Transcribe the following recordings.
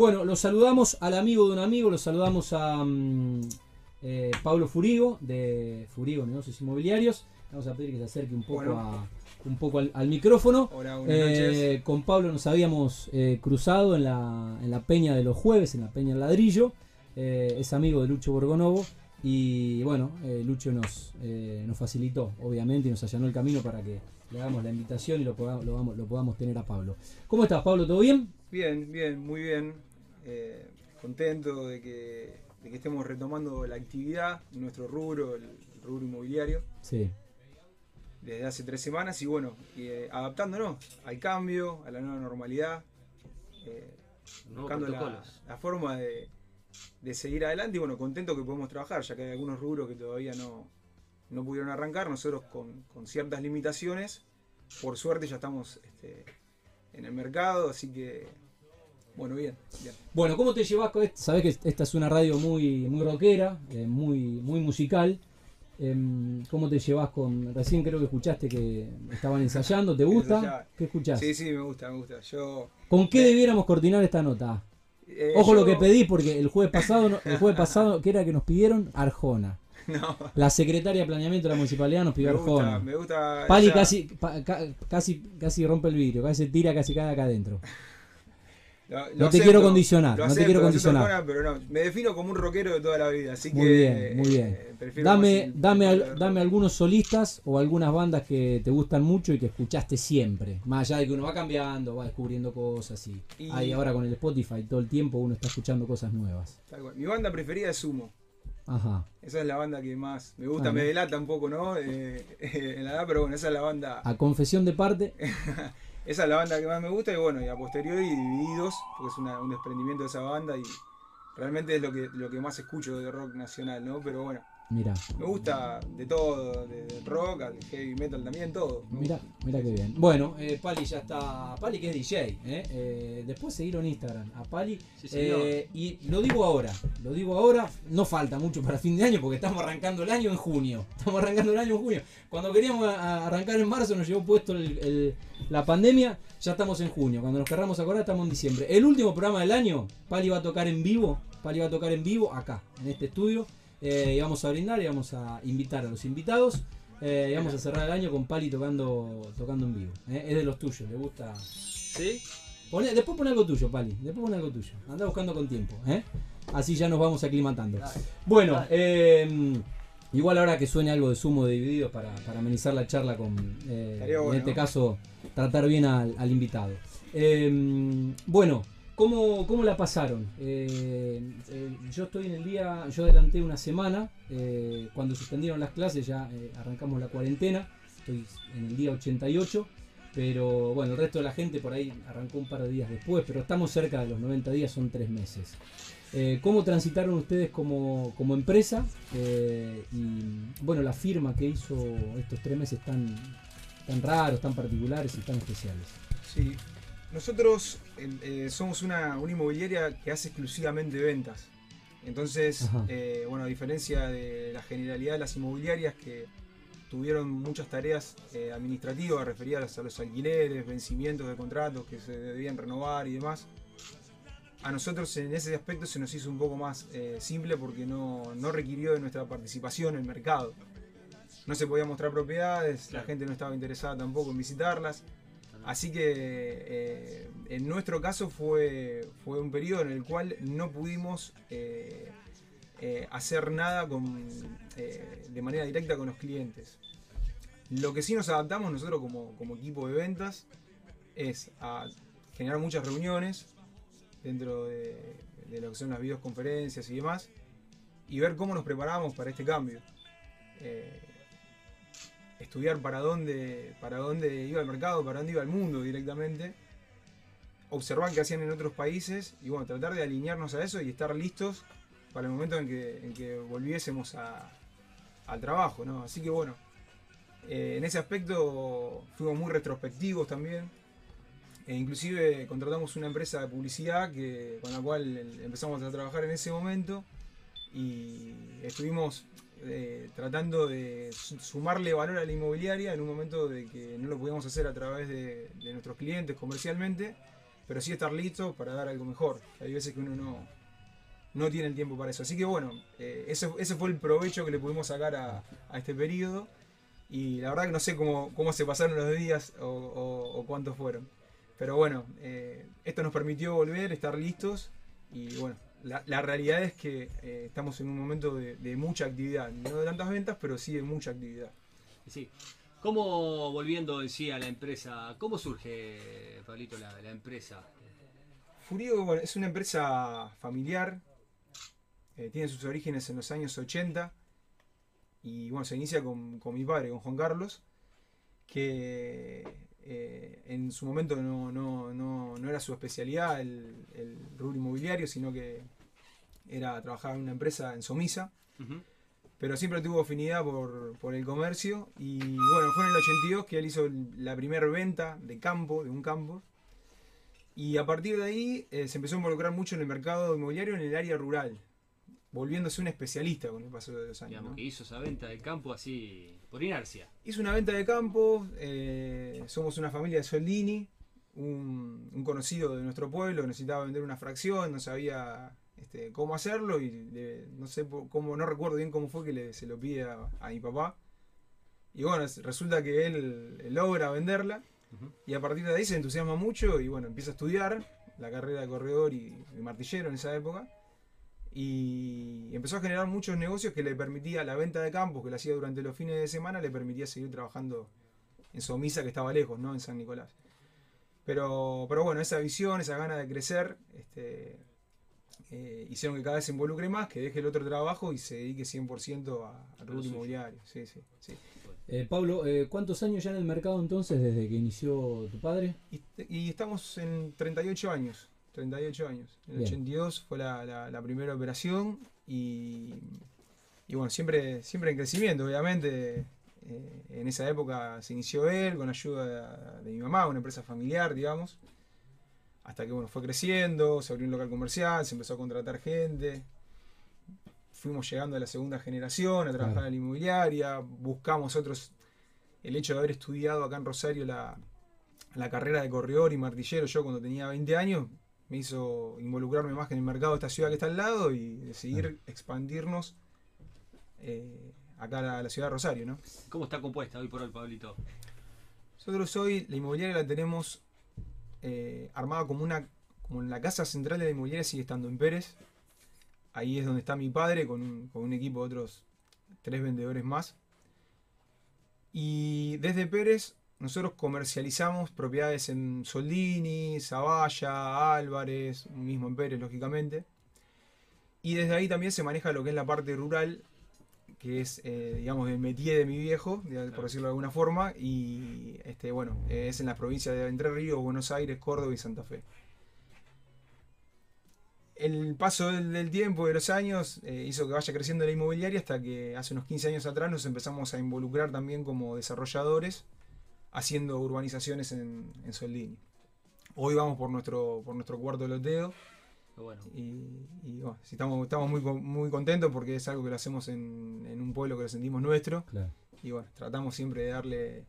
Bueno, los saludamos al amigo de un amigo, los saludamos a mm, eh, Pablo Furigo, de Furigo Negocios Inmobiliarios. Vamos a pedir que se acerque un poco, Bueno. a- un poco al, al micrófono. Hola, buenas Eh, noches. con Pablo nos habíamos eh, cruzado en la, en la peña de los jueves, en la peña del ladrillo. Eh, es amigo de Lucho Borgonovo. Y bueno, eh, Lucho nos, eh, nos facilitó, obviamente, y nos allanó el camino para que le hagamos la invitación y lo, podamos- lo podamos tener a Pablo. ¿Cómo estás, Pablo? ¿Todo bien? Bien, bien, muy bien. Eh, contento de que, de que estemos retomando la actividad, nuestro rubro, el rubro inmobiliario, Sí. desde hace tres semanas y bueno, eh, adaptándonos al cambio, a la nueva normalidad, eh, buscando la forma de, de seguir adelante y bueno, contento que podemos trabajar, ya que hay algunos rubros que todavía no, no pudieron arrancar, nosotros con, con ciertas limitaciones, por suerte ya estamos este, en el mercado, así que bueno, bien, bien. Bueno, ¿cómo te llevas con esto? Sabés que esta es una radio muy, muy rockera, eh, muy, muy musical. Em, ¿Cómo te llevas con.? Recién creo que escuchaste que estaban ensayando, ¿te gusta? ¿Qué escuchás? Sí, sí, me gusta, me gusta. Yo. ¿Con qué debiéramos coordinar esta nota? eh, Ojo lo que pedí, porque el jueves pasado, no- el jueves pasado, ¿qué era que nos pidieron? Arjona. No, La secretaria de planeamiento de la municipalidad nos pidió me gusta, Arjona. me gusta. Pali esa- casi, pa- ca- casi, casi rompe el vidrio, casi se tira, casi cae acá adentro. lo- lo no te acepto, quiero condicionar, no te quiero condicionar. Pero no, me defino como un rockero de toda la vida, así Muy que. bien, muy bien. eh, Dame, dame, al- dame algunos solistas o algunas bandas que te gustan mucho y que escuchaste siempre. Más allá de que uno va cambiando, va descubriendo cosas y, Y- ahí ahora con el Spotify todo el tiempo uno está escuchando cosas nuevas. Mi banda preferida es Sumo. Ajá. Esa es la banda que más me gusta, Ah, me delata un poco, ¿no? Eh, en la edad, pero bueno, esa es la banda. A confesión de parte, Esa es la banda que más me gusta y bueno, y a posteriori divididos, porque es una- un desprendimiento de esa banda y realmente es lo que, lo que más escucho de rock nacional, ¿no? Pero bueno, mira, me gusta de todo, de, del rock al heavy metal también, todo. me mira, gusta. mira qué bien. Bueno, eh, Pali ya está. Pali que es DJ, ¿eh? Eh, después seguir en Instagram a Pali. Sí, señor. Eh, y lo digo ahora, lo digo ahora, no falta mucho para fin de año porque estamos arrancando el año en junio. Estamos arrancando el año en junio. Cuando queríamos a- a arrancar en marzo nos llevó puesto el- el- la pandemia, ya estamos en junio. Cuando nos querramos acordar estamos en diciembre. El último programa del año, Pali va a tocar en vivo, Pali va a tocar en vivo acá, en este estudio. Eh, y vamos a brindar y vamos a invitar a los invitados. eh, y vamos a cerrar el año con Pali tocando, tocando en vivo. eh. Es de los tuyos, le gusta. ¿Sí? Poné- después pon algo tuyo, Pali. Después pon algo tuyo. Anda buscando con tiempo. ¿eh? Así ya nos vamos aclimatando. Dale. Bueno, Dale. eh, igual ahora que suene algo de sumo de divididos para, para amenizar la charla con, eh, en este caso, tratar bien al, al invitado. Eh, bueno, ¿cómo, cómo la pasaron? Eh, eh, yo estoy en el día, yo adelanté una semana, eh, cuando suspendieron las clases ya arrancamos la cuarentena, estoy en el día 88. Pero bueno, el resto de la gente por ahí arrancó un par de días después, pero estamos cerca de los 90 días, son tres meses. ¿Cómo transitaron ustedes como, como empresa? Y bueno, la firma que hizo estos tres meses tan, tan raros, tan particulares y tan especiales. Sí. Nosotros eh, somos una, una inmobiliaria que hace exclusivamente ventas. Entonces, eh, bueno, a diferencia de la generalidad de las inmobiliarias que tuvieron muchas tareas eh, administrativas referidas a los alquileres, vencimientos de contratos que se debían renovar y demás, a nosotros en ese aspecto se nos hizo un poco más eh, simple porque no, no requirió de nuestra participación en el mercado. No se podía mostrar propiedades, la Claro. gente no estaba interesada tampoco en visitarlas. Así que eh, en nuestro caso fue, fue un periodo en el cual no pudimos eh, eh, hacer nada con, de manera directa con los clientes. Lo que sí nos adaptamos nosotros como, como equipo de ventas es a generar muchas reuniones dentro de, lo que son las videoconferencias y demás y ver cómo nos preparamos para este cambio. Estudiar para dónde, para dónde iba el mercado, para dónde iba el mundo directamente, observar qué hacían en otros países y bueno, tratar de alinearnos a eso y estar listos para el momento en que, volviésemos al trabajo, ¿no? Así que bueno, eh, en ese aspecto fuimos muy retrospectivos también. E inclusive contratamos una empresa de publicidad que, con la cual empezamos a trabajar en ese momento y estuvimos eh, tratando de su- sumarle valor a la inmobiliaria en un momento de que no lo podíamos hacer a través de, nuestros clientes comercialmente, pero sí estar listo para dar algo mejor. Hay veces que uno no, no tiene el tiempo para eso. Así que bueno, eh, ese, ese, fue el provecho que le pudimos sacar a, a, este periodo. Y la verdad que no sé cómo, cómo se pasaron los días o cuántos fueron. Pero bueno, eh, esto nos permitió volver, estar listos y bueno, la, la realidad es que eh, estamos en un momento de, de, mucha actividad, no de tantas ventas, pero sí de mucha actividad. Sí. ¿Cómo, volviendo en sí a la empresa, cómo surge, Pablito, la, la empresa? Furio bueno, es una empresa familiar, eh, tiene sus orígenes en los años 80 y bueno, se inicia con, con mi padre, con Juan Carlos, que eh, en su momento no, no, no, no, era su especialidad el, el, rubro inmobiliario, sino que era trabajar en una empresa en Somisa. Uh -huh. Pero siempre tuvo afinidad por, por, el comercio. Y bueno, fue en el 82 que él hizo la primera venta de campo, de un campo. Y a partir de ahí eh, se empezó a involucrar mucho en el mercado inmobiliario en el área rural. Volviéndose un especialista con el paso de los años. Digamos ¿no? que hizo esa venta de campo así por inercia. Hizo una venta de campo, eh, somos una familia de Soldini, un, un, conocido de nuestro pueblo necesitaba vender una fracción, no sabía este, cómo hacerlo y le, no sé cómo, no recuerdo bien cómo fue que le, se lo pide a, a, mi papá. Y bueno, resulta que él, logra venderla uh -huh. y a partir de ahí se entusiasma mucho y bueno, empieza a estudiar la carrera de corredor y, y martillero en esa época y empezó a generar muchos negocios que le permitía la venta de campos que le hacía durante los fines de semana le permitía seguir trabajando en Somisa que estaba lejos, ¿no? En San Nicolás. Pero, pero bueno, esa visión, esa gana de crecer, este, eh, hicieron que cada vez se involucre más, que deje el otro trabajo y se dedique 100% al rubro inmobiliario. Sí, sí, sí. Eh, Pablo, eh, ¿cuántos años ya en el mercado entonces desde que inició tu padre? Y, y estamos en 38 años. 38 años. En el Bien. 82 fue la, la, la, primera operación y, y, bueno, siempre, siempre en crecimiento, obviamente. Eh, en esa época se inició él con ayuda de, mi mamá, una empresa familiar, digamos. Hasta que bueno, fue creciendo, se abrió un local comercial, se empezó a contratar gente. Fuimos llegando a la segunda generación a trabajar claro. en la inmobiliaria. Buscamos otros. El hecho de haber estudiado acá en Rosario la, la carrera de corredor y martillero, yo cuando tenía 20 años, me hizo involucrarme más en el mercado de esta ciudad que está al lado y decidir ah. expandirnos eh, acá a la, ciudad de Rosario, ¿no? ¿Cómo está compuesta hoy por hoy, Pablito? Nosotros hoy la inmobiliaria la tenemos eh, armada como una como en la casa central de la inmobiliaria sigue estando en Pérez. Ahí es donde está mi padre con un, con un equipo de otros tres vendedores más. Y desde Pérez nosotros comercializamos propiedades en Soldini, Zavalla, Álvarez, mismo en Pérez, lógicamente. Y desde ahí también se maneja lo que es la parte rural, que es, eh, digamos, el métier de mi viejo, por decirlo de alguna forma. Y, este, bueno, es en las provincias de Entre Ríos, Buenos Aires, Córdoba y Santa Fe. El paso del, tiempo, de los años, eh, hizo que vaya creciendo la inmobiliaria hasta que hace unos 15 años atrás nos empezamos a involucrar también como desarrolladores haciendo urbanizaciones en, en Soldini. Hoy vamos por nuestro, por nuestro cuarto loteo. Bueno. Y, y bueno, sí, estamos, estamos muy, muy contentos porque es algo que lo hacemos en, en un pueblo que lo sentimos nuestro. Claro. Y bueno, tratamos siempre de darle,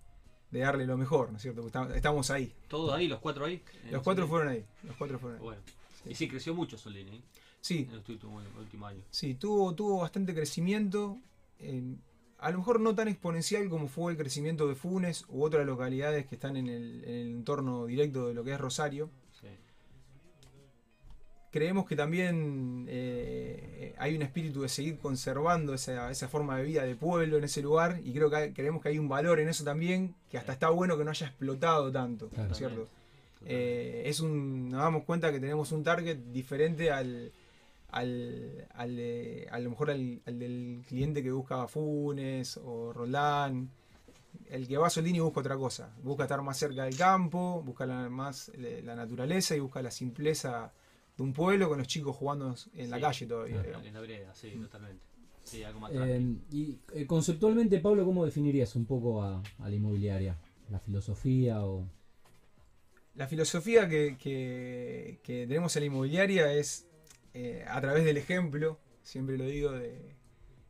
de darle lo mejor, ¿no es cierto? Estamos ahí. ¿Todos ahí? ¿Los cuatro ahí? Los cuatro fueron ahí. Los cuatro fueron ahí. Bueno. Sí. Y sí, creció mucho Soldini. ¿eh? Sí. En los últimos, últimos años. Sí, tuvo, tuvo bastante crecimiento. Eh, a lo mejor no tan exponencial como fue el crecimiento de Funes u otras localidades que están en el, en el entorno directo de lo que es Rosario. Sí. Creemos que también eh, hay un espíritu de seguir conservando esa, esa, forma de vida de pueblo en ese lugar y creo que hay, creemos que hay un valor en eso también que hasta está bueno que no haya explotado tanto, claro. ¿cierto? Eh, es un, nos damos cuenta que tenemos un target diferente al, al, al de, a lo mejor al, al, del cliente que busca Funes o Roland. El que va a Soldini busca otra cosa. Busca estar más cerca del campo, busca la, más la naturaleza y busca la simpleza de un pueblo con los chicos jugando en la calle todavía. En la vereda, sí, mm. totalmente. Sí, algo más eh, y eh, conceptualmente, Pablo, ¿cómo definirías un poco a, a la inmobiliaria? ¿La filosofía o...? La filosofía que, que, que tenemos en la inmobiliaria es eh, a través del ejemplo, siempre lo digo, de,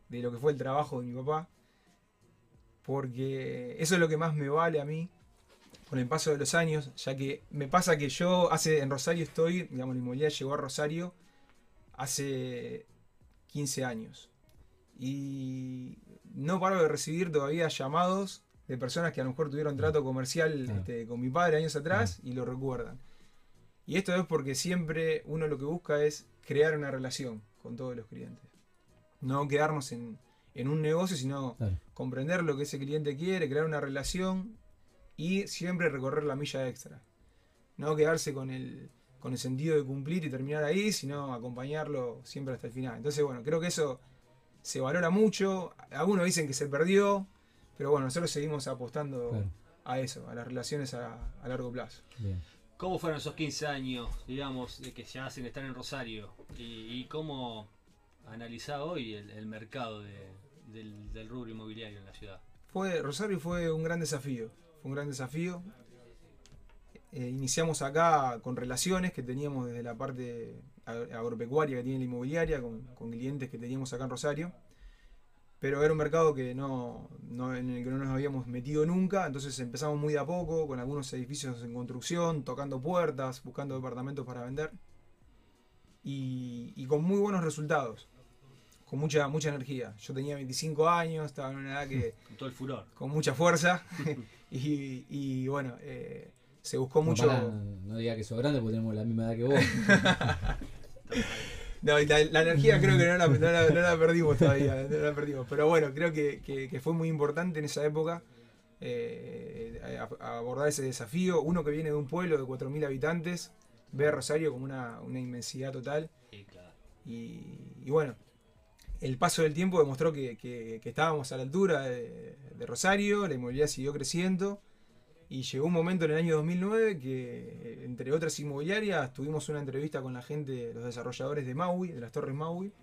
de, lo que fue el trabajo de mi papá, porque eso es lo que más me vale a mí con el paso de los años, ya que me pasa que yo hace en Rosario estoy, digamos, la inmobiliaria llegó a Rosario hace 15 años. Y no paro de recibir todavía llamados de personas que a lo mejor tuvieron trato comercial Claro. este, con mi padre años atrás y lo recuerdan. Y esto es porque siempre uno lo que busca es crear una relación con todos los clientes. No quedarnos en, en un negocio, sino Claro. comprender lo que ese cliente quiere, crear una relación y siempre recorrer la milla extra. No quedarse con el, con el sentido de cumplir y terminar ahí, sino acompañarlo siempre hasta el final. Entonces, bueno, creo que eso se valora mucho. Algunos dicen que se perdió, pero bueno, nosotros seguimos apostando Claro. a eso, a las relaciones a, a largo plazo. Bien. ¿Cómo fueron esos 15 años, digamos, de que ya hacen estar en Rosario? ¿Y, cómo analiza hoy el, mercado de- del, rubro inmobiliario en la ciudad? Fue, Rosario fue un gran desafío. Fue un gran desafío. Eh, iniciamos acá con relaciones que teníamos desde la parte ag- agropecuaria que tiene la inmobiliaria, con clientes que teníamos acá en Rosario. Pero era un mercado que no, no- en el que no nos habíamos metido nunca, entonces empezamos muy de a poco, con algunos edificios en construcción, tocando puertas, buscando departamentos para vender. Y, y con muy buenos resultados, con mucha, mucha energía. Yo tenía 25 años, estaba en una edad que, Con todo el furor. con mucha fuerza y, y bueno, eh, se buscó mucho... No, diga que sos grande porque tenemos la misma edad que vos. No, la, la energía creo que no la, no la- no la perdimos todavía, no la perdimos. Pero bueno, creo que, que- que fue muy importante en esa época eh, a- a abordar ese desafío. Uno que viene de un pueblo de 4.000 habitantes ve a Rosario como una, una inmensidad total. Sí, claro. Y, y bueno, el paso del tiempo demostró que, que- estábamos a la altura de, de Rosario, la inmobiliaria siguió creciendo y llegó un momento en el año 2009 que, eh, entre otras inmobiliarias, tuvimos una entrevista con la gente, los desarrolladores de Maui, de las torres Maui,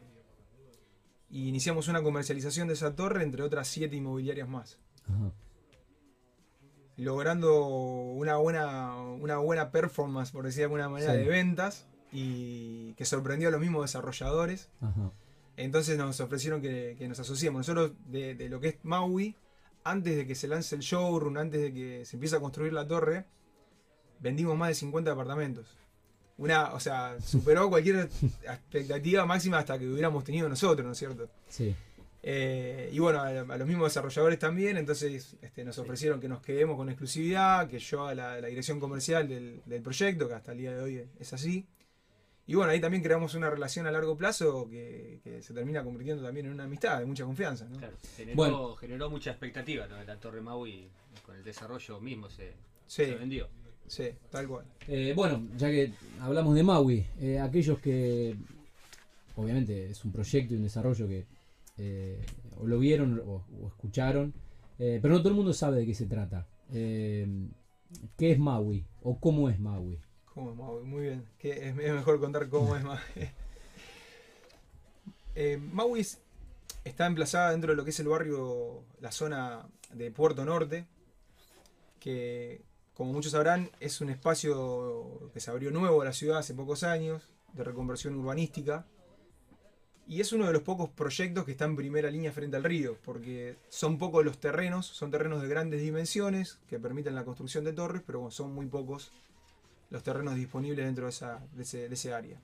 y iniciamos una comercialización de esa torre entre otras siete inmobiliarias más Ajá. logrando una buena, una buena performance, por decir de alguna manera, Sí. de ventas y que sorprendió a los mismos desarrolladores. Ajá. Entonces nos ofrecieron que, que nos asociemos. Nosotros, de, de lo que es Maui, antes de que se lance el showroom, antes de que se empiece a construir la torre, vendimos más de 50 departamentos. Una, o sea, superó cualquier expectativa máxima hasta que hubiéramos tenido nosotros, ¿no es cierto? Sí. Eh, y bueno, a, a los mismos desarrolladores también, entonces este, nos ofrecieron que nos quedemos con exclusividad, que yo a la, la dirección comercial del, del proyecto, que hasta el día de hoy es así. Y bueno, ahí también creamos una relación a largo plazo que, que se termina convirtiendo también en una amistad de mucha confianza. ¿no? Claro, generó, Bueno. generó mucha expectativa ¿no? la Torre Maui con el desarrollo mismo se, Sí, se vendió. sí, tal cual. Eh, bueno, ya que hablamos de Maui, eh, aquellos que obviamente es un proyecto y un desarrollo que eh, o lo vieron o, o escucharon, eh, pero no todo el mundo sabe de qué se trata. Eh, ¿Qué es Maui o cómo es Maui? Muy bien. Es, mejor contar cómo es Maui. Eh, Maui es- está emplazada dentro de lo que es el barrio, la zona de Puerto Norte, que como muchos sabrán es un espacio que se abrió nuevo a la ciudad hace pocos años, de reconversión urbanística. Y es uno de los pocos proyectos que está en primera línea frente al río, porque son pocos los terrenos, son terrenos de grandes dimensiones que permiten la construcción de torres, pero son muy pocos los terrenos disponibles dentro de, esa, de, ese, de ese área.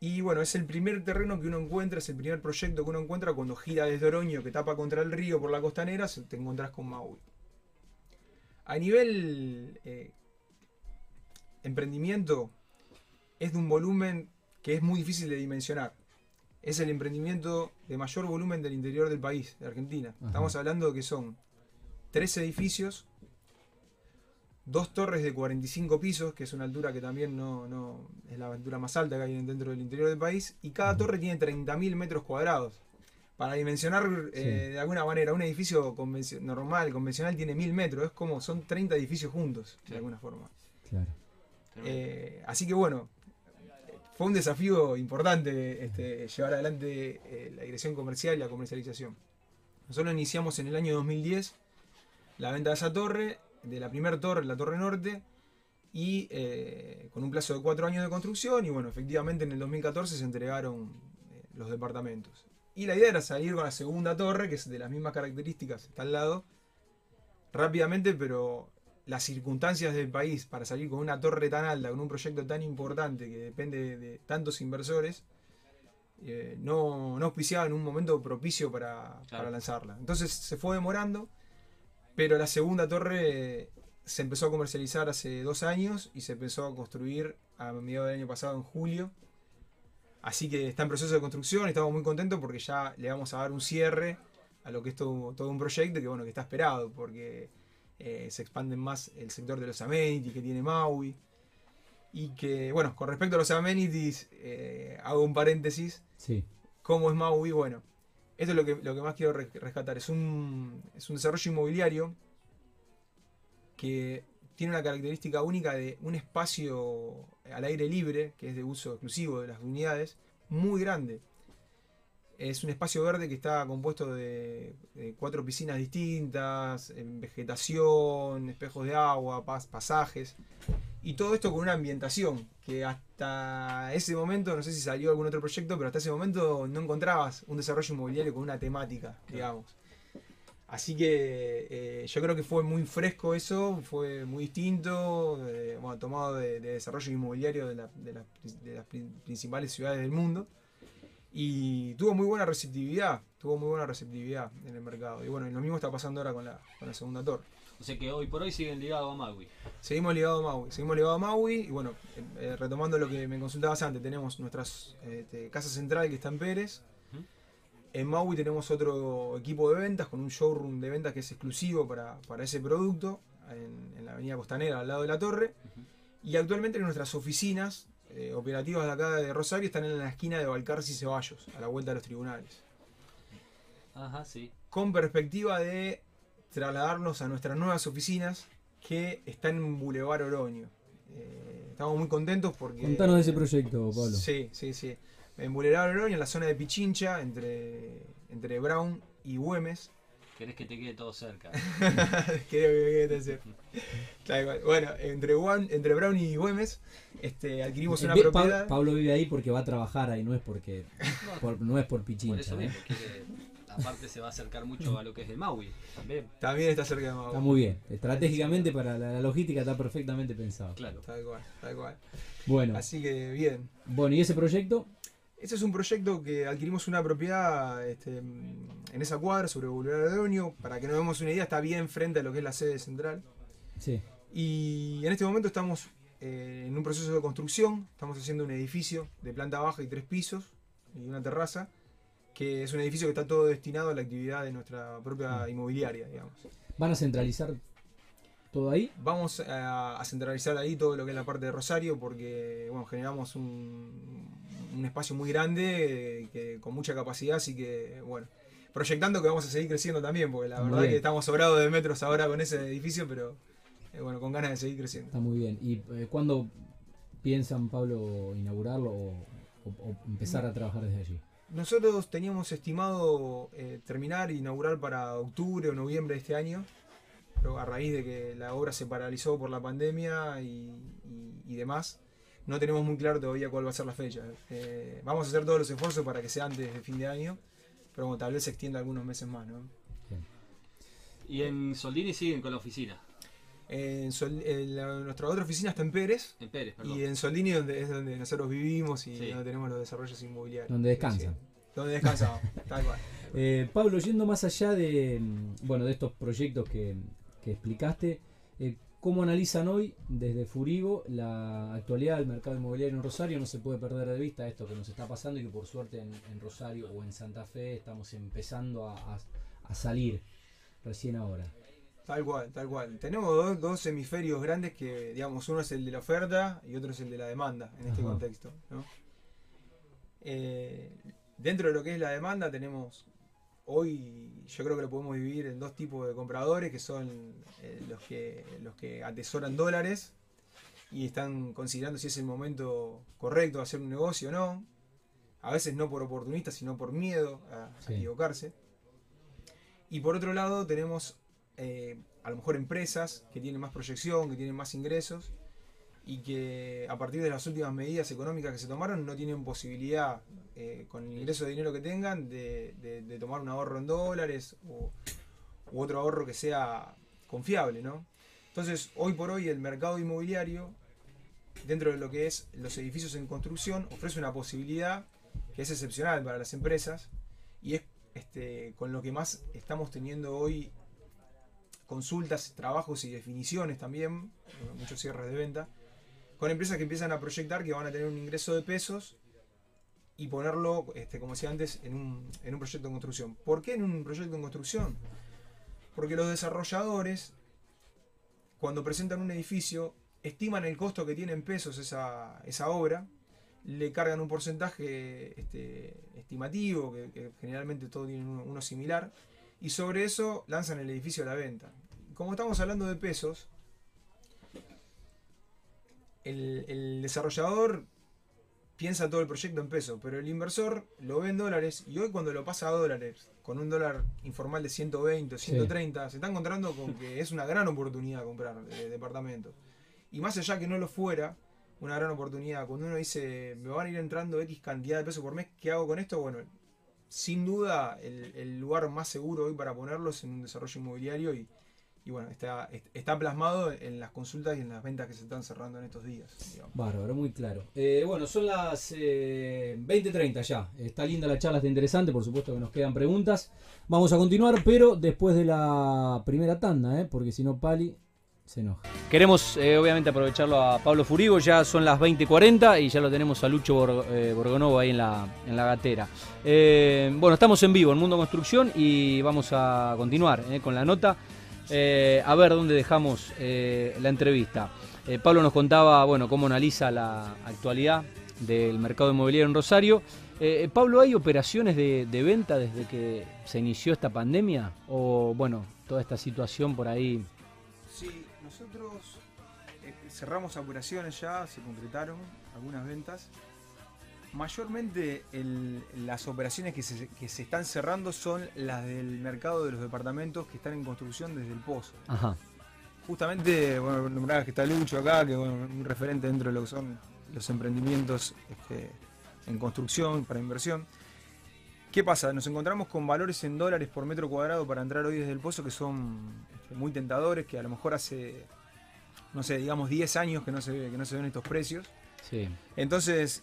Y bueno, es el primer terreno que uno encuentra, es el primer proyecto que uno encuentra cuando gira desde Oroño, que tapa contra el río por la costanera, se- te encontrás con Maui. A nivel eh, emprendimiento, es de un volumen que es muy difícil de dimensionar. Es el emprendimiento de mayor volumen del interior del país, de Argentina. Ajá. Estamos hablando de que son tres edificios, dos torres de 45 pisos, que es una altura que también no, no es la altura más alta que hay dentro del interior del país, y cada torre tiene 30.000 metros cuadrados. Para dimensionar eh, de alguna manera, un edificio normal, convencional, tiene 1000 metros, es como son 30 edificios juntos, Sí. de alguna forma. Claro. Eh, así que bueno, fue un desafío importante este, llevar adelante eh, la dirección comercial y la comercialización. Nosotros iniciamos en el año 2010 la venta de esa torre, de la primera torre, la Torre Norte, y eh, con un plazo de cuatro años de construcción, y bueno, efectivamente en el 2014 se entregaron eh, los departamentos. Y la idea era salir con la segunda torre, que es de las mismas características, está al lado, rápidamente, pero las circunstancias del país para salir con una torre tan alta, con un proyecto tan importante que depende de, tantos inversores, eh, no, no auspiciaba en un momento propicio para, Claro. para lanzarla. Entonces se fue demorando, pero la segunda torre se empezó a comercializar hace dos años y se empezó a construir a mediados del año pasado, en julio. Así que está en proceso de construcción, estamos muy contentos porque ya le vamos a dar un cierre a lo que es todo, todo un proyecto que bueno que está esperado porque eh, se expande más el sector de los amenities que tiene Maui y que bueno con respecto a los amenities eh, hago un paréntesis Sí. cómo es Maui bueno esto es lo que, lo que más quiero re- rescatar es un, es un desarrollo inmobiliario que tiene una característica única de un espacio al aire libre que es de uso exclusivo de las unidades muy grande es un espacio verde que está compuesto de, cuatro piscinas distintas, vegetación, espejos de agua, pas- pasajes. Y todo esto con una ambientación que hasta ese momento, no sé si salió algún otro proyecto, pero hasta ese momento no encontrabas un desarrollo inmobiliario con una temática, digamos. Así que eh, yo creo que fue muy fresco eso, fue muy distinto, eh, bueno, tomado de, de desarrollo inmobiliario de, la- de las, de las prin- principales ciudades del mundo. Y tuvo muy buena receptividad, tuvo muy buena receptividad en el mercado. Y bueno, y lo mismo está pasando ahora con la, con la segunda torre. O sea que hoy por hoy siguen ligados a Maui. Seguimos ligados a Maui, seguimos ligados a Maui y bueno, eh, eh, retomando lo que me consultabas antes, tenemos nuestras este, casa central que está en Pérez. En Maui tenemos otro equipo de ventas con un showroom de ventas que es exclusivo para, para ese producto en, en la avenida Costanera al lado de la torre. Y actualmente nuestras oficinas eh, operativas de acá de Rosario están en la esquina de Balcarce y Ceballos, a la vuelta de los tribunales. Ajá, sí. Con perspectiva de trasladarnos a nuestras nuevas oficinas que están en Boulevard Oroño. Eh, estamos muy contentos porque... Contanos de ese proyecto, Pablo. Sí, sí, sí. En Boulevard Oroño, en la zona de Pichincha, entre, entre Brown y Güemes. Querés que te quede todo cerca. Creo que ser. Tal cual. Bueno, entre, Guan- entre Brown y Güemes este, adquirimos Eh, una Pa- propiedad. Pablo vive ahí porque va a trabajar ahí, no es porque No, por- no es por por pichincha. eso ¿eh? mismo, quiere- aparte se va a acercar mucho a lo que es el Maui. También, También está cerca de Maui. Está muy bien. Estratégicamente para la, la logística está perfectamente pensado. claro. Tal cual, tal cual. Bueno, Así que bien. bueno, ¿y ese proyecto? Ese es un proyecto que adquirimos una propiedad este, en esa cuadra sobre Boulevard Oroño. Para que nos demos una idea, está bien frente a lo que es la sede central. Sí. Y en este momento estamos eh, en un proceso de construcción. Estamos haciendo un edificio de planta baja y tres pisos y una terraza, que es un edificio que está todo destinado a la actividad de nuestra propia inmobiliaria, digamos. ¿Van a centralizar todo ahí? Vamos a, a centralizar ahí todo lo que es la parte de Rosario porque bueno, generamos un, un espacio muy grande eh, que, con mucha capacidad, así que bueno, proyectando que vamos a seguir creciendo también, porque la Muy verdad bien. que estamos sobrados de metros ahora con ese edificio, pero eh, bueno, con ganas de seguir creciendo. Está muy bien. ¿Y eh, cuándo piensan, Pablo, inaugurarlo o, o- o empezar a trabajar desde allí? Nosotros teníamos estimado eh, terminar e inaugurar para octubre o noviembre de este año, pero a raíz de que la obra se paralizó por la pandemia y, y- y demás, no tenemos muy claro todavía cuál va a ser la fecha. Eh, vamos a hacer todos los esfuerzos para que sea antes de fin de año, pero bueno, tal vez se extienda algunos meses más. ¿no? Y en Soldini siguen con la oficina. En Sol- en la- nuestra otra oficina está en Pérez. En Pérez, perdón. Y en Soldini donde, es donde nosotros vivimos y Sí. donde tenemos los desarrollos inmobiliarios. Donde descansan. Sí, donde descansamos, tal cual. Eh, Pablo, yendo más allá de, bueno, de estos proyectos que, que explicaste, eh, ¿cómo analizan hoy desde Furigo la actualidad del mercado inmobiliario en Rosario? No se puede perder de vista esto que nos está pasando y que por suerte en, en Rosario o en Santa Fe estamos empezando a, a- a salir recién ahora. Tal cual, tal cual. Tenemos dos, dos hemisferios grandes que, digamos, uno es el de la oferta y otro es el de la demanda en este contexto. ¿no? Eh, dentro de lo que es la demanda tenemos, hoy yo creo que lo podemos dividir en dos tipos de compradores, que son eh, los, que, los que atesoran dólares y están considerando si es el momento correcto de hacer un negocio o no. A veces no por oportunista, sino por miedo a, equivocarse. Y por otro lado tenemos eh, a lo mejor empresas que tienen más proyección, que tienen más ingresos y que a partir de las últimas medidas económicas que se tomaron no tienen posibilidad, eh, con el ingreso de dinero que tengan, de, tomar un ahorro en dólares o, u otro ahorro que sea confiable, ¿no? Entonces, hoy por hoy el mercado inmobiliario, dentro de lo que es los edificios en construcción, ofrece una posibilidad que es excepcional para las empresas y es este, con lo que más estamos teniendo hoy consultas, trabajos y definiciones también, muchos cierres de venta, con empresas que empiezan a proyectar que van a tener un ingreso de pesos y ponerlo, este, como decía antes, en un, en un proyecto de construcción. ¿Por qué en un proyecto de construcción? Porque los desarrolladores cuando presentan un edificio, estiman el costo que tiene en pesos esa, esa obra, le cargan un porcentaje este, estimativo, que, generalmente todo tiene uno, similar, y sobre eso lanzan el edificio a la venta. Como estamos hablando de pesos, el, el desarrollador piensa todo el proyecto en pesos, pero el inversor lo ve en dólares y hoy cuando lo pasa a dólares, con un dólar informal de 120, 130, se está encontrando con que es una gran oportunidad comprar eh, departamentos. Y más allá que no lo fuera, una gran oportunidad. Cuando uno dice, me van a ir entrando X cantidad de pesos por mes, ¿qué hago con esto? Bueno, sin duda el, el lugar más seguro hoy para ponerlo es en un desarrollo inmobiliario y, y bueno, está, está plasmado en las consultas y en las ventas que se están cerrando en estos días. Bárbaro, muy claro. Eh, bueno, son las eh, 20.30 ya. Está linda la charla, está interesante. Por supuesto que nos quedan preguntas. Vamos a continuar, pero después de la primera tanda, ¿eh? porque si no, Pali se enoja. Queremos, eh, obviamente, aprovecharlo a Pablo Furigo. Ya son las 20.40 y ya lo tenemos a Lucho Borgonovo ahí en la, en la gatera. bueno, estamos en vivo en Mundo Construcción y vamos a continuar con la nota. Eh, a ver dónde dejamos eh, la entrevista. Eh, Pablo nos contaba, bueno, cómo analiza la actualidad del mercado inmobiliario en Rosario. Pablo, ¿hay operaciones de, venta desde que se inició esta pandemia? O, bueno, toda esta situación por ahí. Sí, nosotros cerramos operaciones ya, se concretaron algunas ventas. Mayormente las operaciones que se, están cerrando son las del mercado de los departamentos que están en construcción desde el pozo. Justamente, bueno, nombrabas que está Lucho acá, que es un referente dentro de lo que son los emprendimientos este, en construcción para inversión. ¿Qué pasa? Nos encontramos con valores en dólares por metro cuadrado para entrar hoy desde el pozo que son este, muy tentadores, que a lo mejor hace, no sé, digamos 10 años que no se, que no se ven estos precios. Sí. Entonces,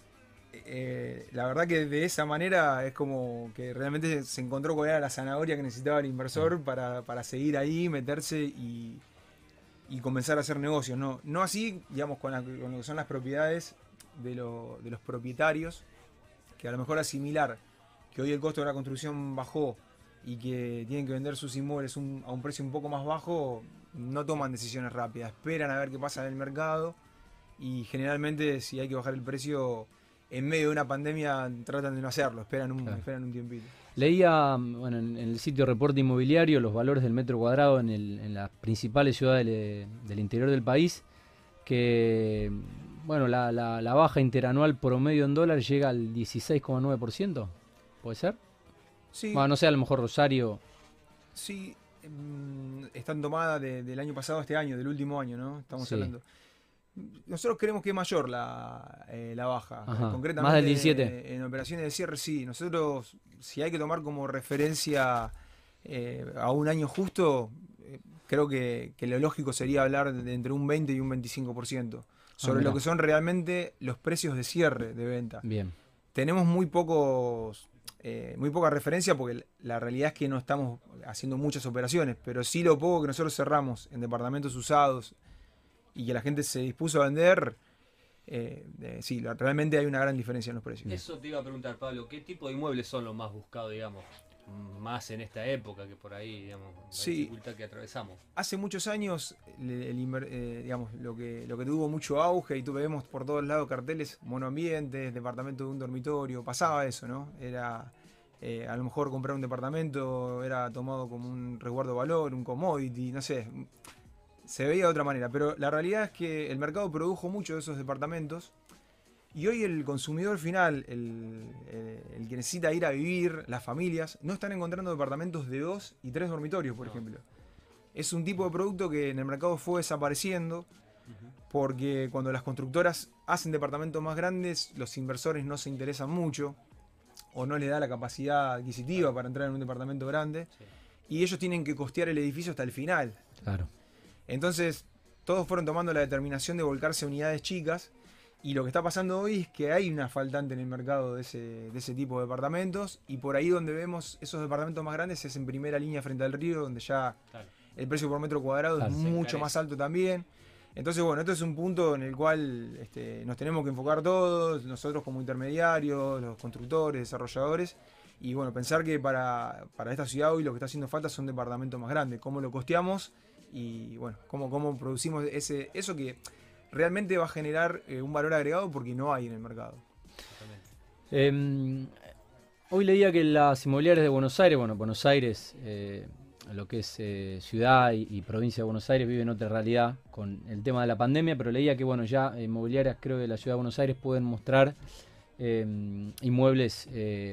eh, la verdad que de esa manera es como que realmente se encontró con era la zanahoria que necesitaba el inversor para, seguir ahí, meterse y, comenzar a hacer negocios. No, no así, digamos, con, lo que son las propiedades de, los propietarios, que a lo mejor asimilar que hoy el costo de la construcción bajó y que tienen que vender sus inmuebles a un precio un poco más bajo, no toman decisiones rápidas, esperan a ver qué pasa en el mercado y generalmente si hay que bajar el precio en medio de una pandemia tratan de no hacerlo, esperan un, esperan un tiempito. Leía bueno, en, el sitio Reporte Inmobiliario los valores del metro cuadrado en, las principales ciudades del, interior del país, que bueno, la, la, baja interanual promedio en dólares llega al 16,9%, ¿puede ser? Sí. Bueno, no sé, a lo mejor Rosario. Sí, mm, están tomadas del año pasado a este año, del último año, ¿no? Estamos hablando. Nosotros creemos que es mayor la, eh, baja. Concretamente, más del 17. En, operaciones de cierre, sí. Nosotros, si hay que tomar como referencia eh, a un año justo, eh, creo que, lo lógico sería hablar de entre un 20 y un 25%. Sobre ah, lo que son realmente los precios de cierre de venta. Bien. Tenemos muy pocos. muy poca referencia porque la realidad es que no estamos haciendo muchas operaciones, pero sí lo poco que nosotros cerramos en departamentos usados, y que la gente se dispuso a vender, eh, eh, sí, realmente hay una gran diferencia en los precios. Eso te iba a preguntar, Pablo, ¿qué tipo de inmuebles son los más buscados, digamos? Más en esta época que por ahí, digamos, la dificultad que atravesamos. Hace muchos años, eh, digamos, lo que, lo que tuvo mucho auge y tú vemos por todos lados carteles, monoambientes, departamento de un dormitorio, pasaba eso, ¿no? Era a lo mejor comprar un departamento era tomado como un resguardo de valor, un commodity, no sé se veía de otra manera, pero la realidad es que el mercado produjo mucho de esos departamentos y hoy el consumidor final, el, que necesita ir a vivir, las familias, no están encontrando departamentos de dos y tres dormitorios, por ejemplo. Es un tipo de producto que en el mercado fue desapareciendo porque cuando las constructoras hacen departamentos más grandes, los inversores no se interesan mucho o no les da la capacidad adquisitiva para entrar en un departamento grande y ellos tienen que costear el edificio hasta el final. Claro. Entonces, todos fueron tomando la determinación de volcarse a unidades chicas. Y lo que está pasando hoy es que hay una faltante en el mercado de ese, de ese tipo de departamentos. Y por ahí donde vemos esos departamentos más grandes es en primera línea frente al río, donde ya Claro. el precio por metro cuadrado Claro, es mucho encarece. más alto también. Entonces, bueno, esto es un punto en el cual este, nos tenemos que enfocar todos, nosotros como intermediarios, los constructores, desarrolladores, y bueno, pensar que para, para esta ciudad hoy lo que está haciendo falta son departamentos más grandes, cómo lo costeamos y bueno, cómo, cómo producimos ese, eso que realmente va a generar eh, un valor agregado porque no hay en el mercado. Eh, hoy leía que las inmobiliarias de Buenos Aires, bueno, Buenos Aires, eh, lo que es eh, ciudad y, provincia de Buenos Aires, viven otra realidad con el tema de la pandemia, pero leía que, bueno, ya inmobiliarias, creo de la ciudad de Buenos Aires pueden mostrar eh, inmuebles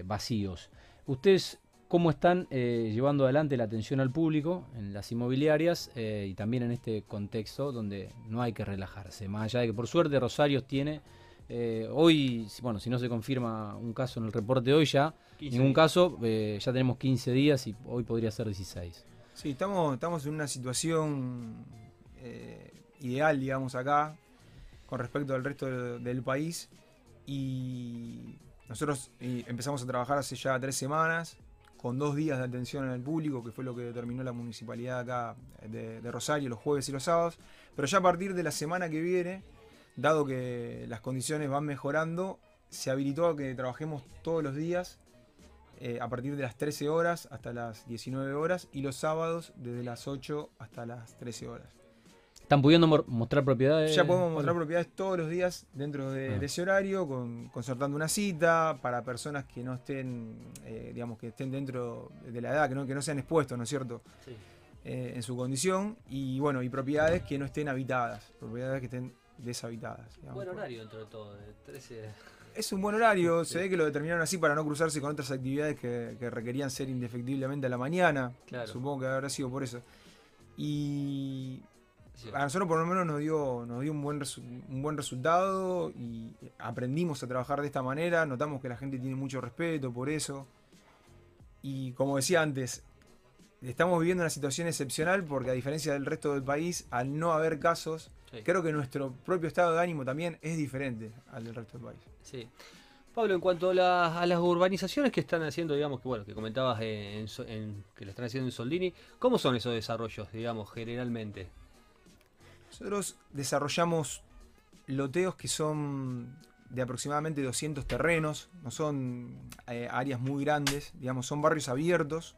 vacíos. ¿Ustedes cómo están eh, llevando adelante la atención al público en las inmobiliarias eh, y también en este contexto donde no hay que relajarse? Más allá de que, por suerte, Rosario tiene. eh, hoy, bueno, si no se confirma un caso en el reporte de hoy ya, 15 ningún días. caso, ya tenemos 15 días y hoy podría ser 16. Sí, estamos, estamos en una situación ideal, digamos, acá, con respecto al resto del, del país. Y nosotros empezamos a trabajar hace ya tres semanas, con dos días de atención al público, que fue lo que determinó la municipalidad acá de, Rosario, los jueves y los sábados. Pero ya a partir de la semana que viene, dado que las condiciones van mejorando, se habilitó a que trabajemos todos los días eh, a partir de las 13 horas hasta las 19 horas y los sábados desde las 8 hasta las 13 horas. ¿Están pudiendo mostrar propiedades? Ya podemos mostrar propiedades todos los días dentro de, Ah. de ese horario, con, concertando una cita para personas que no estén, eh, digamos, que estén dentro de la edad, que no, que no sean expuestos, ¿no es cierto? Sí. Eh, en su condición y bueno, y propiedades que no estén habitadas, propiedades que estén deshabitadas. digamos. Buen horario dentro de todo, de 13. Es un buen horario, Sí. se ve que lo determinaron así para no cruzarse con otras actividades que, que requerían ser indefectiblemente a la mañana. Claro. Supongo que habrá sido por eso. Y Sí. a nosotros por lo menos nos dio, nos dio un, buen un buen resultado y aprendimos a trabajar de esta manera, notamos que la gente tiene mucho respeto por eso. Y como decía antes, estamos viviendo una situación excepcional porque a diferencia del resto del país, al no haber casos, Sí. creo que nuestro propio estado de ánimo también es diferente al del resto del país. Sí. Pablo, en cuanto a, las- a las urbanizaciones que están haciendo, digamos, que bueno, que comentabas eh, en- que lo están haciendo en Soldini, ¿cómo son esos desarrollos, digamos, generalmente? Nosotros desarrollamos loteos que son de aproximadamente 200 terrenos, no son eh, áreas muy grandes, digamos, son barrios abiertos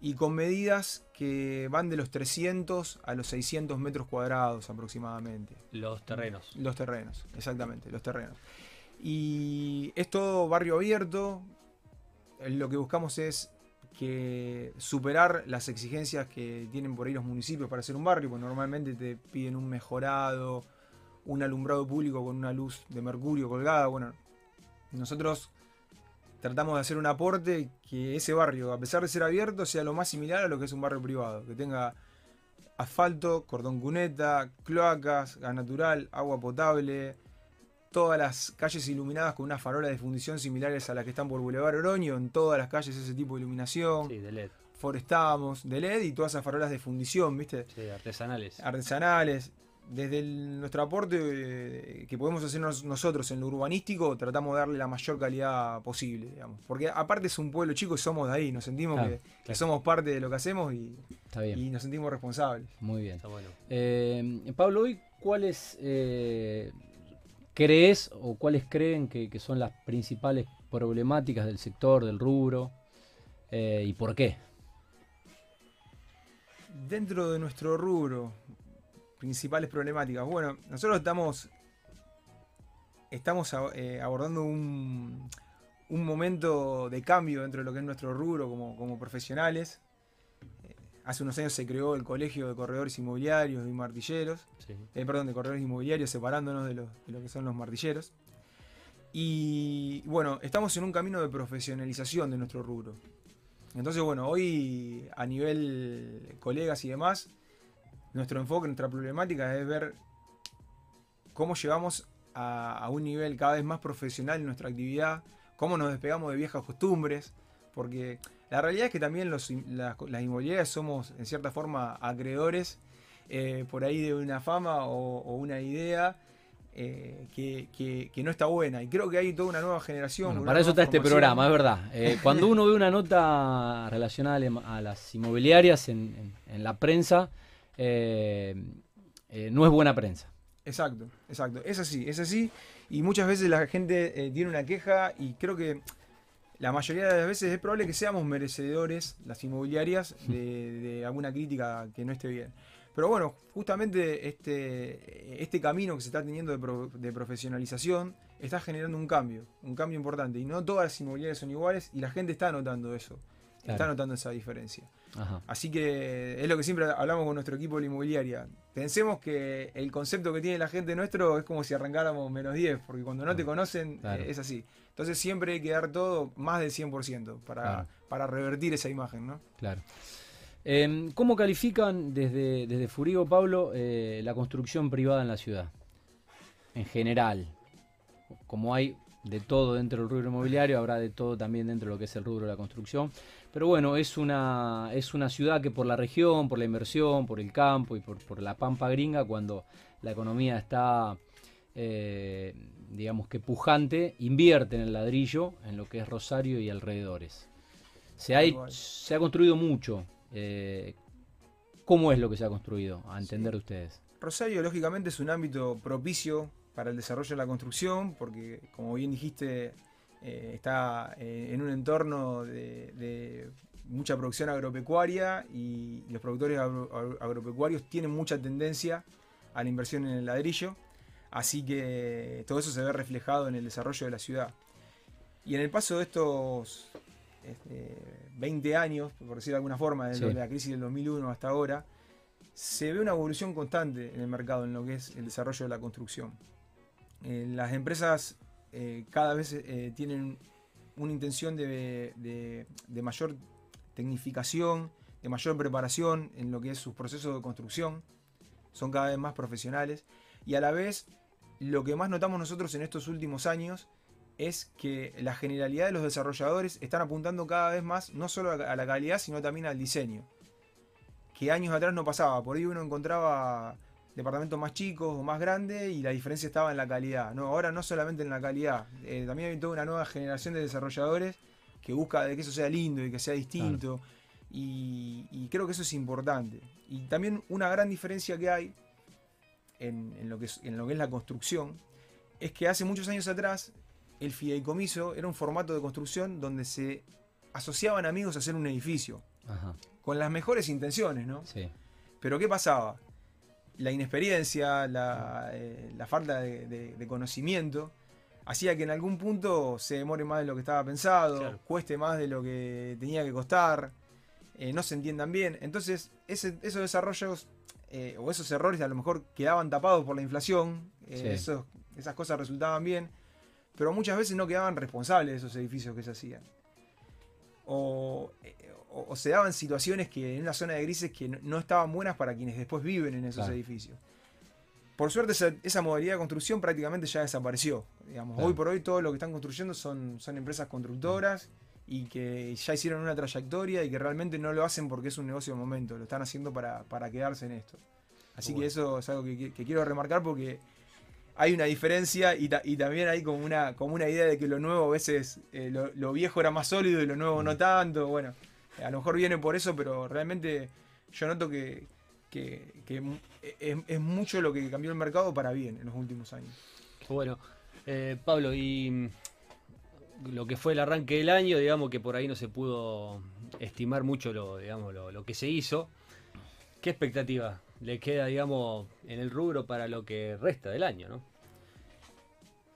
y con medidas que van de los 300 a los 600 metros cuadrados aproximadamente. Los terrenos. Los terrenos, exactamente, los terrenos. Y es todo barrio abierto. Lo que buscamos es que superar las exigencias que tienen por ahí los municipios para hacer un barrio, pues normalmente te piden un mejorado, un alumbrado público con una luz de mercurio colgada. Bueno, nosotros tratamos de hacer un aporte que ese barrio, a pesar de ser abierto, sea lo más similar a lo que es un barrio privado, que tenga asfalto, cordón cuneta, cloacas, gas natural, agua potable, todas las calles iluminadas con unas farolas de fundición similares a las que están por Boulevard Oroño, en todas las calles ese tipo de iluminación, Sí, de LED. forestamos de LED y todas esas farolas de fundición, ¿viste? Sí, artesanales. artesanales. Desde el- nuestro aporte eh, que podemos hacer nos- nosotros en lo urbanístico, tratamos de darle la mayor calidad posible, digamos. Porque aparte es un pueblo chico y somos de ahí, nos sentimos Claro, que, somos parte de lo que hacemos y, Está bien, y nos sentimos responsables. muy bien. Está bueno. Eh, Pablo, hoy, ¿cuáles eh, crees o cuáles creen que, son las principales problemáticas del sector, del rubro? eh, ¿Y por qué? Dentro de nuestro rubro, principales problemáticas. Bueno, nosotros estamos, estamos eh, abordando un, un momento de cambio dentro de lo que es nuestro rubro como, como profesionales. Hace unos años se creó el Colegio de Corredores Inmobiliarios y Martilleros. Sí. eh, perdón, de corredores inmobiliarios, separándonos de, los- de lo que son los martilleros. Y bueno, estamos en un camino de profesionalización de nuestro rubro. Entonces, bueno, hoy a nivel colegas y demás, nuestro enfoque, nuestra problemática es ver cómo llevamos a, a un nivel cada vez más profesional nuestra actividad, cómo nos despegamos de viejas costumbres, porque la realidad es que también los las, las inmobiliarias somos en cierta forma acreedores eh, por ahí de una fama o, o una idea eh, que, que- que no está buena. Y creo que hay toda una nueva generación. Bueno, una para eso está este programa, es verdad. Eh, cuando uno ve una nota relacionada a las inmobiliarias en, en- en la prensa, no es buena prensa. Exacto, exacto. Es así, es así. Y muchas veces la gente tiene una queja y creo que la mayoría de las veces es probable que seamos merecedores, las inmobiliarias, de, de alguna crítica que no esté bien. Pero bueno, justamente este, este camino que se está teniendo de, pro- de profesionalización está generando un cambio, un cambio importante. Y no todas las inmobiliarias son iguales y la gente está notando eso, está Claro. notando esa diferencia. Ajá. Así que es lo que siempre hablamos con nuestro equipo de la inmobiliaria. Pensemos que el concepto que tiene la gente nuestro es como si arrancáramos menos 10, porque cuando no te conocen Claro. eh, es así. Entonces siempre hay que dar todo más del 100% para, Claro. para revertir esa imagen, ¿no? Claro. Em, ¿Cómo califican desde, desde Furigo, Pablo, eh, la construcción privada en la ciudad? En general. Como hay de todo dentro del rubro inmobiliario, habrá de todo también dentro de lo que es el rubro de la construcción. Pero bueno, es una, es una ciudad que por la región, por la inversión, por el campo y por, por la pampa gringa, cuando la economía está, eh, digamos que pujante, invierte en el ladrillo, en lo que es Rosario y alrededores. Se ha, se ha construido mucho. eh, ¿Cómo es lo que se ha construido? A entender Sí. ustedes. Rosario, lógicamente, es un ámbito propicio para el desarrollo de la construcción, porque, como bien dijiste, eh, está en un entorno de, de mucha producción agropecuaria y los productores agro- agro- agropecuarios tienen mucha tendencia a la inversión en el ladrillo, así que todo eso se ve reflejado en el desarrollo de la ciudad. Y en el paso de estos este, 20 años, por decirlo de alguna forma, desde Sí. la crisis del 2001 hasta ahora, se ve una evolución constante en el mercado en lo que es el desarrollo de la construcción. Eh, las empresas eh, cada vez eh, tienen una intención de, de- de mayor tecnificación, de mayor preparación en lo que es sus procesos de construcción. Son cada vez más profesionales. Y a la vez, lo que más notamos nosotros en estos últimos años es que la generalidad de los desarrolladores están apuntando cada vez más no solo a la calidad, sino también al diseño que años atrás no pasaba. Por ahí uno encontraba departamentos más chicos o más grandes y la diferencia estaba en la calidad. No, ahora no solamente en la calidad, eh, también hay toda una nueva generación de desarrolladores que busca de que eso sea lindo y que sea distinto. Y, y creo que eso es importante. Y también una gran diferencia que hay en, en lo, que es, en lo que es la construcción es que hace muchos años atrás el fideicomiso era un formato de construcción donde se asociaban amigos a hacer un edificio Ajá, con las mejores intenciones, ¿no? sí. Pero ¿qué pasaba? La inexperiencia, la, eh, la falta de, de- de conocimiento, hacía que en algún punto se demore más de lo que estaba pensado, Claro. cueste más de lo que tenía que costar, eh, no se entiendan bien. Entonces, ese- esos desarrollos eh, o esos errores a lo mejor quedaban tapados por la inflación, eh, Sí. esos- esas cosas resultaban bien, pero muchas veces no quedaban responsables de esos edificios que se hacían. O, eh, o- o se daban situaciones que en una zona de grises que no, no estaban buenas para quienes después viven en esos Claro. edificios. Por suerte esa, esa modalidad de construcción prácticamente ya desapareció. Digamos, Claro. Hoy por hoy todo lo que están construyendo son, son empresas constructoras y que ya hicieron una trayectoria y que realmente no lo hacen porque es un negocio de momento, lo están haciendo para, para quedarse en esto. Así Bueno. que eso es algo que, quiero remarcar porque hay una diferencia y, ta- y también hay como una, como una idea de que lo nuevo a veces, eh, lo, lo viejo era más sólido y lo nuevo no tanto. Bueno, eh, a lo mejor viene por eso, pero realmente yo noto que, que- que mu- es, es mucho lo que cambió el mercado para bien en los últimos años. Bueno, eh, Pablo, y mm, lo que fue el arranque del año, digamos que por ahí no se pudo estimar mucho lo, digamos, lo, que se hizo. ¿Qué expectativa le queda, digamos, en el rubro para lo que resta del año, no?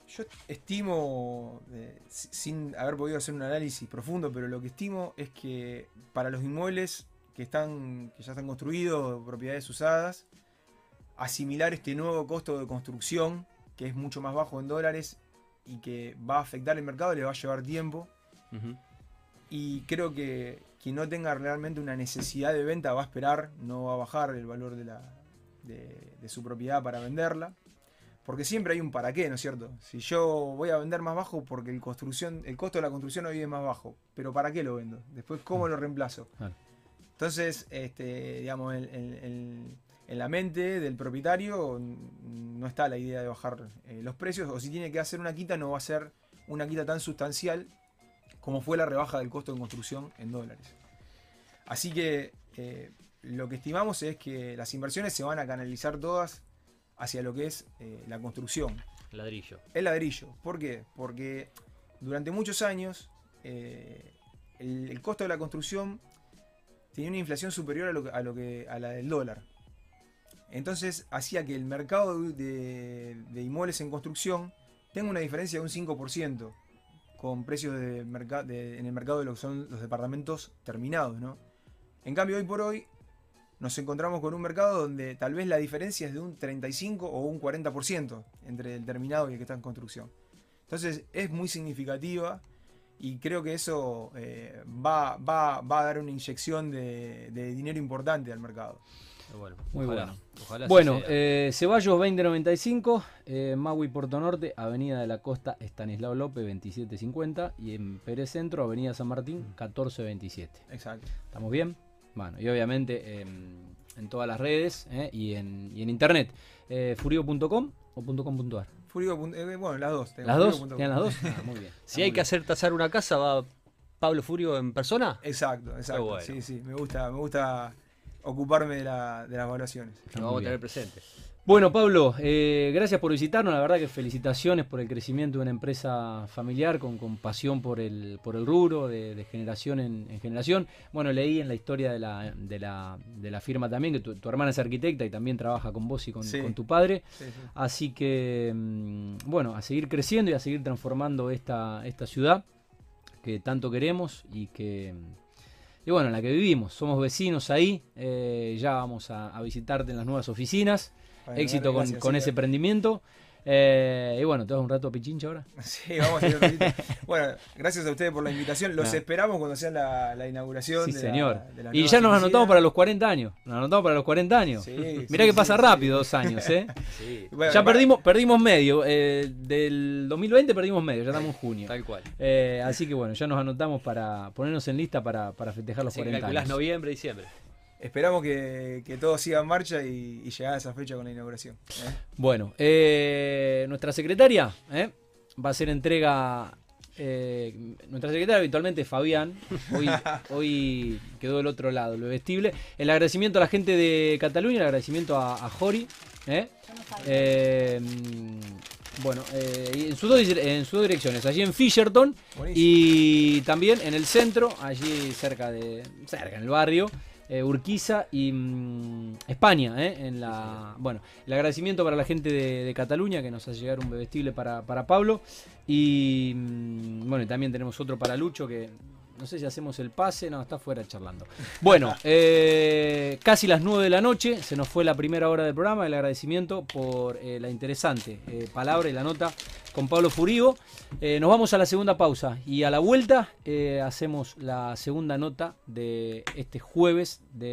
Yo estimo, eh, si- sin haber podido hacer un análisis profundo, pero lo que estimo es que para los inmuebles que, están, que ya están construidos, propiedades usadas, asimilar este nuevo costo de construcción, que es mucho más bajo en dólares y que va a afectar el mercado, le va a llevar tiempo. Y creo que quien no tenga realmente una necesidad de venta va a esperar, no va a bajar el valor de, la, de, de su propiedad para venderla. Porque siempre hay un para qué, ¿no es cierto? Si yo voy a vender más bajo porque el, construcción, el costo de la construcción hoy es más bajo, pero ¿para qué lo vendo? Después, ¿cómo lo reemplazo? Entonces, este, digamos, el, el- el- en la mente del propietario no está la idea de bajar eh, los precios, o si tiene que hacer una quita, no va a ser una quita tan sustancial como fue la rebaja del costo de construcción en dólares. Así que eh, lo que estimamos es que las inversiones se van a canalizar todas hacia lo que es eh, la construcción. Ladrillo. El ladrillo. ¿Por qué? Porque durante muchos años el, el, costo de la construcción tenía una inflación superior a, lo, a, lo que, a la del dólar. Entonces hacía que el mercado de, inmuebles en construcción tenga una diferencia de un 5% con precios en el mercado de lo que son los departamentos terminados. ¿no? En cambio, hoy por hoy nos encontramos con un mercado donde tal vez la diferencia es de un 35 o un 40% entre el terminado y el que está en construcción. Entonces es muy significativa y creo que eso eh, va, a dar una inyección de, dinero importante al mercado. Bueno, Muy bueno. bueno, eh, Ceballos 2095, eh, Maui Puerto Norte, Avenida de la Costa Estanislao López 2750 y en Pérez Centro, Avenida San Martín 1427. Exacto. ¿Estamos bien? Bueno, y obviamente en todas las redes eh, y, en, y en internet. furio.com o .com.ar. Furio, eh, bueno, las dos. ¿Las dos? ¿Tienen las dos? Ah, muy bien. si hay que hacer tasar una casa, ¿va Pablo Furio en persona? Exacto, exacto. Sí, sí, me gusta, me gusta ocuparme de, la, de las evaluaciones. Lo vamos a tener presente. Bueno, Pablo, eh, gracias por visitarnos. La verdad que felicitaciones por el crecimiento de una empresa familiar con, con pasión por el, por el rubro, de, generación en, generación. Bueno, leí en la historia de la, de la, de la firma también que tu, hermana es arquitecta y también trabaja con vos y con, tu padre. Así que, mm, bueno, a seguir creciendo y a seguir transformando esta, esta ciudad que tanto queremos y que y bueno, en la que vivimos. Somos vecinos ahí, eh, ya vamos a, visitarte en las nuevas oficinas. Éxito con, ese emprendimiento. Eh, y bueno, ¿te vas un rato a Pichincha ahora? Sí, vamos a ir un Bueno, gracias a ustedes por la invitación. Los esperamos cuando sea la, inauguración. Sí, señor. y ya nos anotamos para los 40 años. Nos anotamos para los 40 años. Sí, Mirá que pasa rápido dos años, ¿eh? ya perdimos, perdimos medio. Eh, del 2020 perdimos medio, ya estamos en junio. Tal cual. Eh, así que bueno, ya nos anotamos para ponernos en lista para, para festejar los 40 años. noviembre, diciembre esperamos que, todo siga en marcha y, y a esa fecha con la inauguración. ¿eh? Bueno, eh, nuestra secretaria ¿eh? va a hacer entrega. nuestra secretaria habitualmente Fabián, hoy, hoy quedó del otro lado, lo vestible. El agradecimiento a la gente de Cataluña, el agradecimiento a, Jori. bueno, en, sus dos, en sus dos direcciones, allí en Fisherton y también en el centro, allí cerca de cerca en el barrio, eh, Urquiza y mm, España. Eh, en la, bueno, el agradecimiento para la gente de, Cataluña que nos hace llegar un bebestible para, para Pablo. Y mm, bueno, también tenemos otro para Lucho que no sé si hacemos el pase, no, está fuera charlando. Bueno, eh, casi las 9 de la noche, se nos fue la primera hora del programa. El agradecimiento por eh, la interesante eh, palabra y la nota con Pablo Furigo. nos vamos a la segunda pausa y a la vuelta hacemos la segunda nota de este jueves de